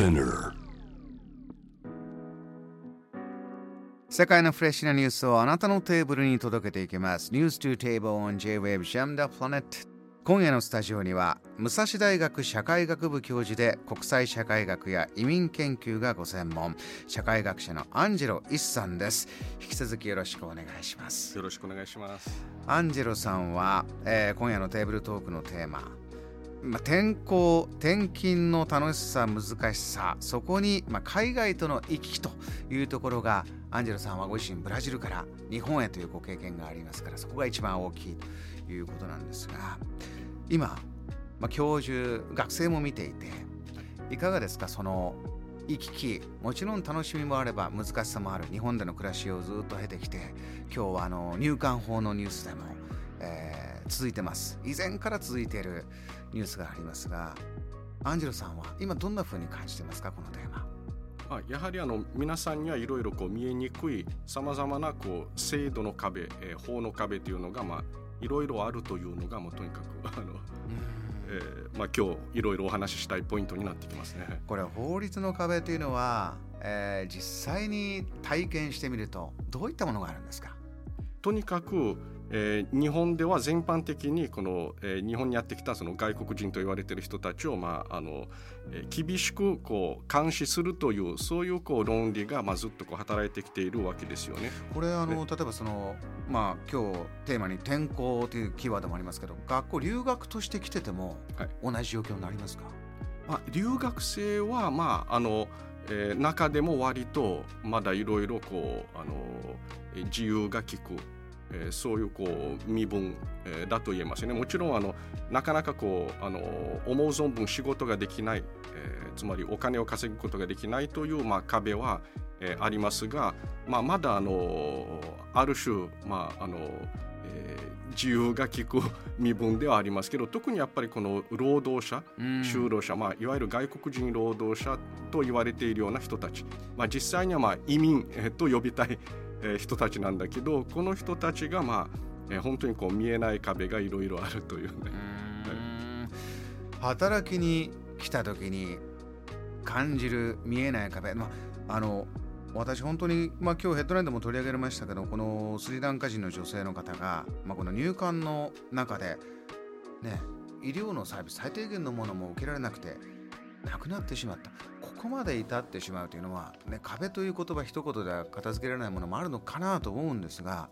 Spinner 世界のフレッシュなニュースをあなたのテーブルに届けていきます。News to Table on J-Wave Jam the Planet 今夜のスタジオには武蔵大学社会学部教授で国際社会学や移民研究がご専門。社会学者のアンジェロ・イスさんです。引き続きよろしくお願いします。よろしくお願いします。アンジェロさんは、えー今夜のテーブルトークのテーマ、まあ、転校転勤の楽しさ難しさそこに、まあ、海外との行き来というところがアンジェロさんはご自身ブラジルから日本へというご経験がありますからそこが一番大きいということなんですが今、まあ、教授学生も見ていていかがですかその行き来もちろん楽しみもあれば難しさもある日本での暮らしをずっと経てきて今日はあの入管法のニュースでも、えー続いてます。以前から続いているニュースがありますがアンジェロさんは今どんな風に感じてますかこのテーマ？まあ、やはりあの皆さんにはいろいろこう見えにくいさまざまなこう制度の壁、えー法の壁というのがまあいろいろあるというのがもうとにかくあの、えーまあ、今日いろいろお話ししたいポイントになってきますね。これ法律の壁というのは、えー実際に体験してみるとどういったものがあるんですか？とにかく、えー日本では全般的にこの、えー日本にやってきたその外国人と言われている人たちを、まああのえー厳しくこう監視するというそういうこう論理が、まあ、ずっとこう働いてきているわけですよね。これあの例えばそのまあ今日テーマに転校というキーワードもありますけど学校留学として来ててもはい。同じ状況になりますか、まあ、留学生は、まああのえー中でも割とまだいろいろこうあのえー自由が利く、えーそういうこう身分、えーだと言えますね。もちろんあのなかなかこうあの思う存分仕事ができない、えーつまりお金を稼ぐことができないという、まあ、壁は、えーありますが、まあ、まだあのある種、まああのえー自由が利く身分ではありますけど特にやっぱりこの労働者うん就労者、まあ、いわゆる外国人労働者と言われているような人たち、まあ、実際にはまあ移民、えーと呼びたい、え人たちなんだけどこの人たちが、まあえ本当にこう見えない壁がいろいろあるというね。う働きに来た時に感じる見えない壁、まあ、あの私本当に、まあ、今日ヘッドラインでも取り上げられましたけどこのスリランカ人の女性の方が、まあ、この入管の中でね医療のサービス最低限のものも受けられなくてなくなってしまった。ここまで至ってしまうというのは、ね、壁という言葉一言では片付けられないものもあるのかなと思うんですが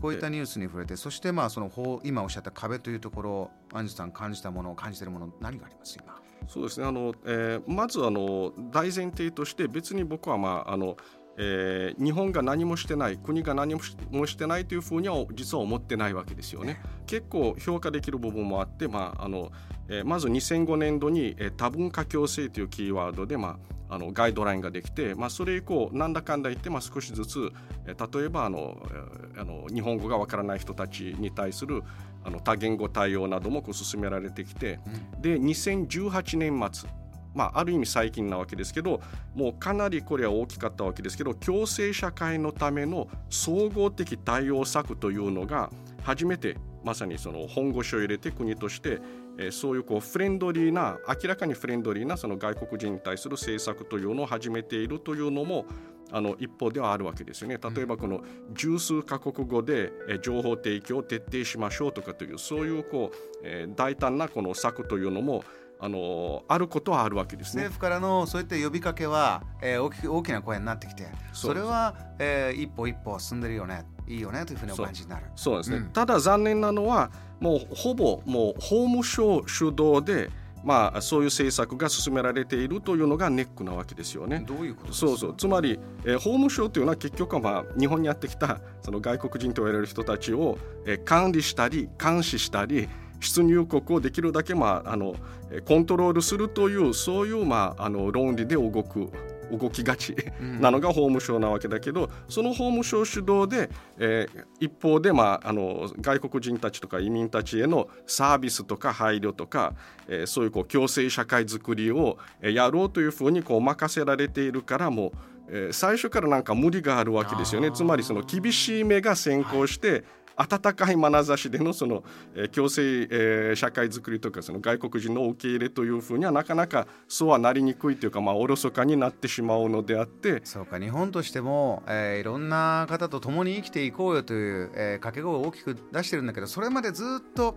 こういったニュースに触れてそしてまあその法今おっしゃった壁というところアンジュさん感じたもの感じているもの何があります今？そうですね。あの、えーまずあの大前提として別に僕は、まああのえー日本が何もしてない国が何もしてないというふうには実は思ってないわけですよね。結構評価できる部分もあって、まああのえーまず2005年度に、えー多文化共生というキーワードで、まあ、あのガイドラインができて、まあ、それ以降なんだかんだ言って、まあ、少しずつ、えー例えばあの、えーあの日本語がわからない人たちに対するあの多言語対応などもこう進められてきて、で2018年末まあ、ある意味最近なわけですけどもうかなりこれは大きかったわけですけど共生社会のための総合的対応策というのが初めてまさにその本腰を入れて国として、えーそういうこうフレンドリーな明らかにフレンドリーなその外国人に対する政策というのを始めているというのもあの一方ではあるわけですよね。例えばこの十数カ国語でえー情報提供を徹底しましょうとかというそういうこう、えー大胆なこの策というのもあのあることはあるわけですね。政。府からのそういった呼びかけは、えー大き大きな声になってきてそれは、えー一歩一歩進んでるよねいいよねというふうにお感じになる。そうですね、うん。ただ残念なのはもうほぼもう法務省主導で、まあ、そういう政策が進められているというのがネックなわけですよね。どういうことそうそう。つまり、えー法務省というのは結局は、まあ、日本にやってきたその外国人と言われる人たちを、えー管理したり監視したり出入国をできるだけ、まあ、あのえーコントロールするというそういう、まあ、あの論理で動く動きがちなのが法務省なわけだけど、その法務省主導で、えー一方で、まあ、あの外国人たちとか移民たちへのサービスとか配慮とか、えーそういうこう共生社会づくりをえーやろうというふうにこう任せられているからもう、えー最初からなんか無理があるわけですよね。つまりその厳しい目が先行して、温かい眼差しでのその、えー、共生、えー、社会づくりとかその外国人の受け入れというふうにはなかなかそうはなりにくいというか、まあ、おろそかになってしまうのであって。そうか日本としても、えー、いろんな方と共に生きていこうよという、えー、掛け声を大きく出してるんだけどそれまでずっと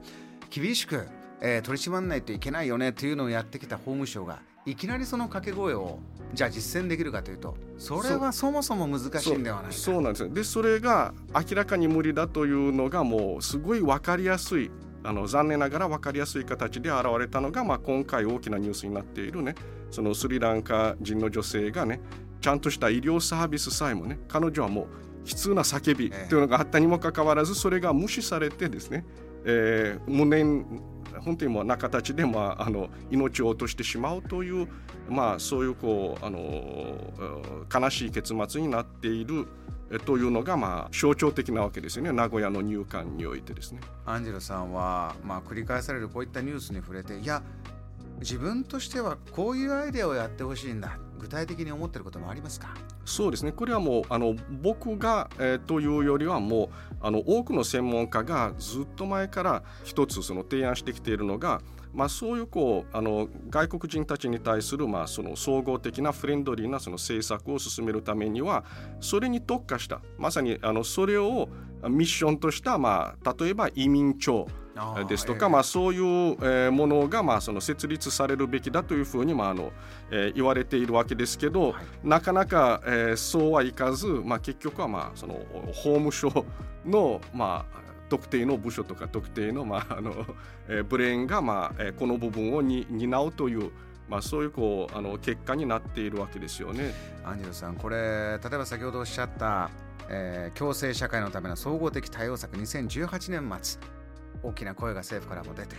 厳しく、えー、取り締まらないといけないよねというのをやってきた法務省がいきなりその掛け声をじゃあ実践できるかというとそれはそもそも難しいんではないか。そう。なんです。でそれが明らかに無理だというのがもうすごい分かりやすいあの残念ながら分かりやすい形で現れたのが、まあ、今回大きなニュースになっているねそのスリランカ人の女性がねちゃんとした医療サービスさえもね彼女はもう悲痛な叫びというのがあったにもかかわらずそれが無視されてですね、えー、無念本当にもうな形で、まあ、あの命を落としてしまうという、まあ、そういうこうあの悲しい結末になっているというのが、まあ、象徴的なわけですよね。名古屋の入管においてですね。アンジェロさんは、まあ、繰り返されるこういったニュースに触れていや自分としてはこういうアイデアをやってほしいんだ。具体的に思ってることもありますか？そうですね。これはもうあの僕が、えー、というよりはもうあの多くの専門家がずっと前から一つその提案してきているのが、まあ、そういうこうあの外国人たちに対する、まあ、その総合的なフレンドリーなその政策を進めるためにはそれに特化したまさにあのそれをミッションとした、まあ、例えば移民庁ですとか、まあ、そういうものがまあその設立されるべきだというふうにまああの言われているわけですけど、なかなかそうはいかず、まあ、結局はまあその法務省のまあ特定の部署とか特定の,、まああのえブレーンが、まあ、この部分をに担うという、まあ、そういうこうあの結果になっているわけですよね。アンジェルさんこれ例えば先ほどおっしゃった、えー、共生社会のための総合的対応策2018年末大きな声が政府からも出て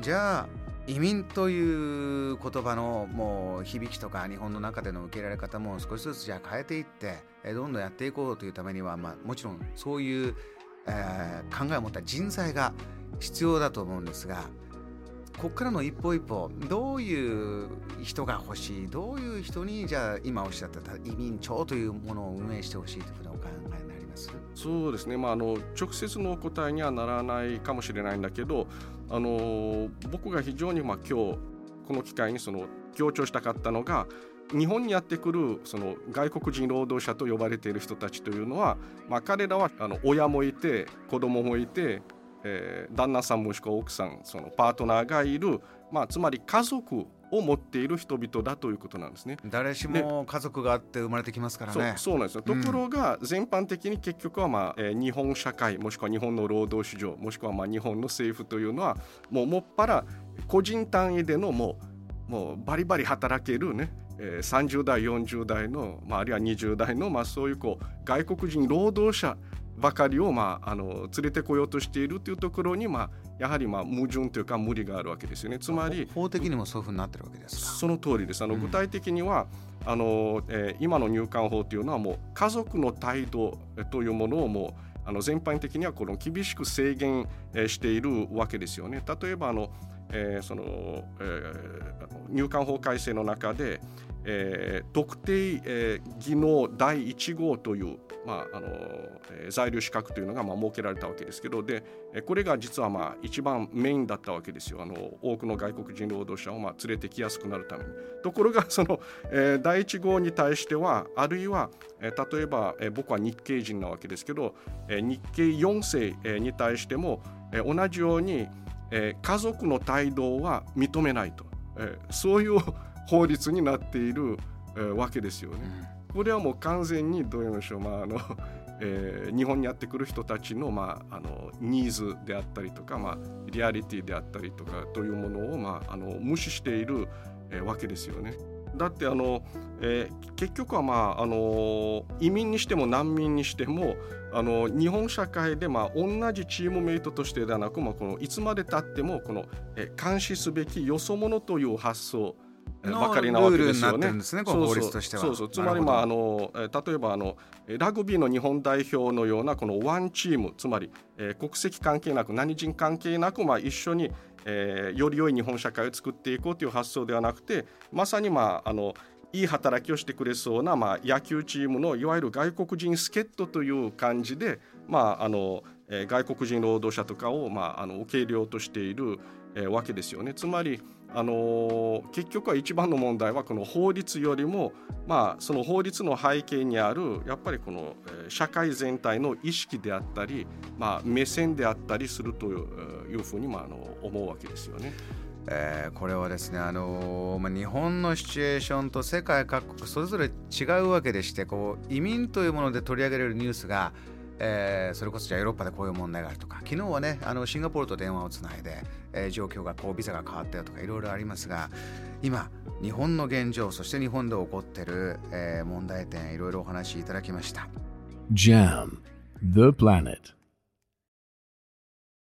じゃあ移民という言葉のもう響きとか日本の中での受け入れられ方も少しずつじゃあ変えていってどんどんやっていこうというためには、まあ、もちろんそういう、えー、考えを持った人材が必要だと思うんですがここからの一歩一歩どういう人が欲しいどういう人にじゃあ今おっしゃった移民庁というものを運営してほしいというふうにお考えになります？そうですね、まあ、あの直接のお答えにはならないかもしれないんだけどあの僕が非常に、まあ、今日この機会にその強調したかったのが日本にやってくるその外国人労働者と呼ばれている人たちというのは、まあ、彼らはあの親もいて子供もいて、えー、旦那さんもしくは奥さんそのパートナーがいる、まあ、つまり家族を持っている人々だということなんですね。誰しも家族があって生まれてきますからね。そうなんですよ、ところが全般的に結局は、まあえー、日本社会もしくは日本の労働市場もしくはまあ日本の政府というのはもうもっぱら個人単位でのもうもうバリバリ働けるねえー、30代40代の、まあ、あるいは20代の、まあ、そういうこう外国人労働者ばかりを、まあ、あの連れてこようとしているというところに、まあ、やはりまあ矛盾というか無理があるわけですよね。つまり法的にもそういうふうになってるわけですその通りです。あの具体的には、うん、あのえー、今の入管法というのはもう家族の態度というものをもうあの全般的にはこの厳しく制限しているわけですよね。例えばあの、えー、その、えー、入管法改正の中で、えー、特定、えー、技能第1号という、まああのえー、在留資格というのが、まあ、設けられたわけですけどでこれが実は、まあ、一番メインだったわけですよあの多くの外国人労働者を、まあ、連れてきやすくなるために。ところがその、えー、第1号に対してはあるいは、えー、例えば、えー、僕は日系人なわけですけど、えー、日系4世、えー、に対しても、えー、同じように、えー、家族の態度は認めないと、えー、そういう法律になっている、えー、わけですよね。これはもう完全にどういうんでしょう、まああの えー、日本にやってくる人たちの,、まあ、あのニーズであったりとか、まあ、リアリティであったりとかというものを、まあ、あの無視している、えー、わけですよね。だってあの、えー、結局は、まあ、あの移民にしても難民にしてもあの日本社会で、まあ、同じチームメイトとしてではなく、まあ、このいつまでたってもこの、えー、監視すべきよそ者という発想ばかりなわけですよね。そうそう。つまりまああの例えばあのラグビーの日本代表のようなこのワンチームつまり、えー、国籍関係なく何人関係なくまあ一緒に、えー、より良い日本社会を作っていこうという発想ではなくてまさにまああのいい働きをしてくれそうな、まあ、野球チームのいわゆる外国人助っ人という感じで、まあ、あのえー、外国人労働者とかを、まあ、あの受け入れようとしている、えー、わけですよね。つまりあの結局は一番の問題はこの法律よりも、まあ、その法律の背景にあるやっぱりこの社会全体の意識であったり、まあ、目線であったりするというふうに、まあ、あの思うわけですよね。えー、これはですね、あのー、まあ、日本のシチュエーションと世界各国それぞれ違うわけでしてこう移民というもので取り上げられるニュースがえー、それこそじゃあヨーロッパでこういう問題があるとか昨日はねあのシンガポールと電話をつないで、えー、状況がこうビザが変わったよとかいろいろありますが今日本の現状そして日本で起こってる、えー、問題点いろいろお話しいただきました。JAM The Planet